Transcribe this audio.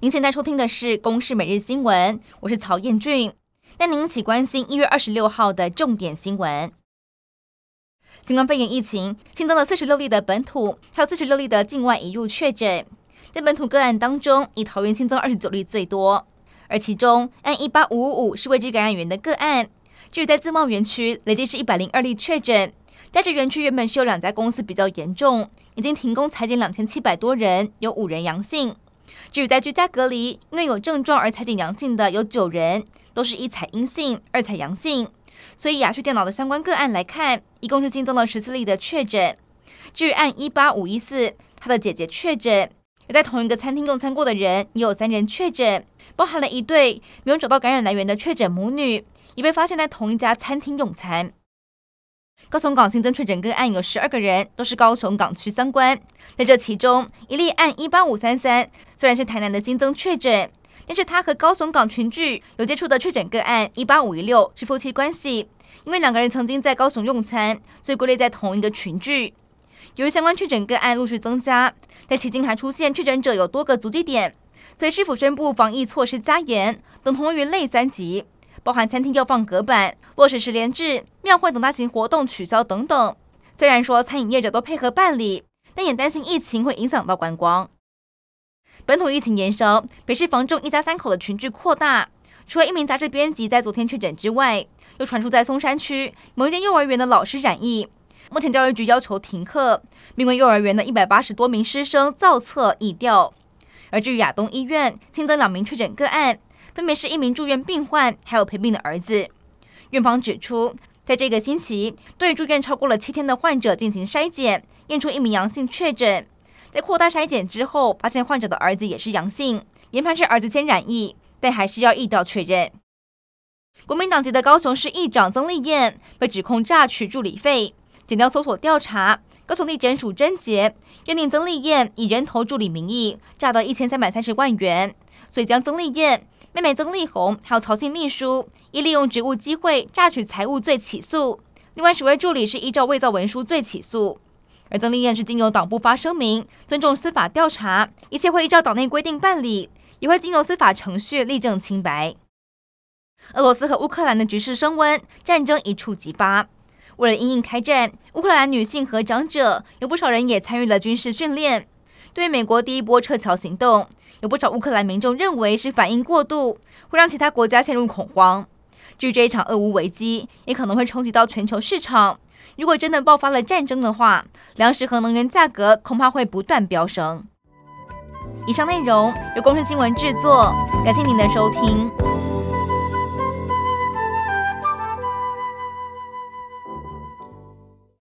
您现在收听的是《公视每日新闻》，我是曹彦俊。带您一起关心一月二十六号的重点新闻。新冠肺炎疫情新增了四十六例的本土，还有四十六例的境外引入确诊。在本土个案当中，以桃园新增二十九例最多，而其中案一八五五五是未知感染源的个案。至于在自贸园区，累计是一百零二例确诊。加之园区原本是有两家公司比较严重，已经停工裁减两千七百多人，有五人阳性。至于在居家隔离，因为有症状而采检阳性的有九人，都是一采阴性，二采阳性。所以亚旭电脑的相关个案来看，一共是新增了十四例的确诊。至于案一八五一四，他的姐姐确诊，有在同一个餐厅用餐过的人也有三人确诊，包含了一对没有找到感染来源的确诊母女，也被发现在同一家餐厅用餐。高雄港新增确诊个案有十二个人，都是高雄港区相关。在这其中，一例案一八五三三，虽然是台南的新增确诊，但是他和高雄港群聚有接触的确诊个案一八五一六是夫妻关系，因为两个人曾经在高雄用餐，所以归类在同一个群聚。由于相关确诊个案陆续增加，但迄今还出现确诊者有多个足迹点，所以市府宣布防疫措施加严，等同于类三级。包含餐厅要放隔板、落实十连制、庙会等大型活动取消等等。虽然说餐饮业者都配合办理，但也担心疫情会影响到观光。本土疫情延烧，北市房中一家三口的群聚扩大。除了一名杂志编辑在昨天确诊之外，又传出在松山区某一间幼儿园的老师染疫。目前教育局要求停课，并为幼儿园的一百八十多名师生造册已调。而至于亚东医院新增两名确诊个案。分别是一名住院病患，还有陪病的儿子。院方指出，在这个星期，对住院超过了七天的患者进行筛检，验出一名阳性确诊。在扩大筛检之后，发现患者的儿子也是阳性，研判是儿子先染疫，但还是要疫调确认。国民党籍的高雄市议长曾丽燕被指控诈取助理费，检调搜索调查，高雄地检署侦结，认定曾丽燕以人头助理名义诈得一千三百三十万元，所以将曾丽燕。妹妹曾丽红还有曹姓秘书，依利用职务机会诈取财物罪起诉。另外十位助理是依照伪造文书罪起诉。而曾丽燕是经由党部发声明，尊重司法调查，一切会依照党内规定办理，也会经由司法程序立证清白。俄罗斯和乌克兰的局势升温，战争一触即发。为了因应开战，乌克兰女性和长者有不少人也参与了军事训练。对美国第一波撤侨行动，有不少乌克兰民众认为是反应过度，会让其他国家陷入恐慌。至于这一场俄乌危机，也可能会冲击到全球市场。如果真的爆发了战争的话，粮食和能源价格恐怕会不断飙升。以上内容由公视新闻制作，感谢您的收听。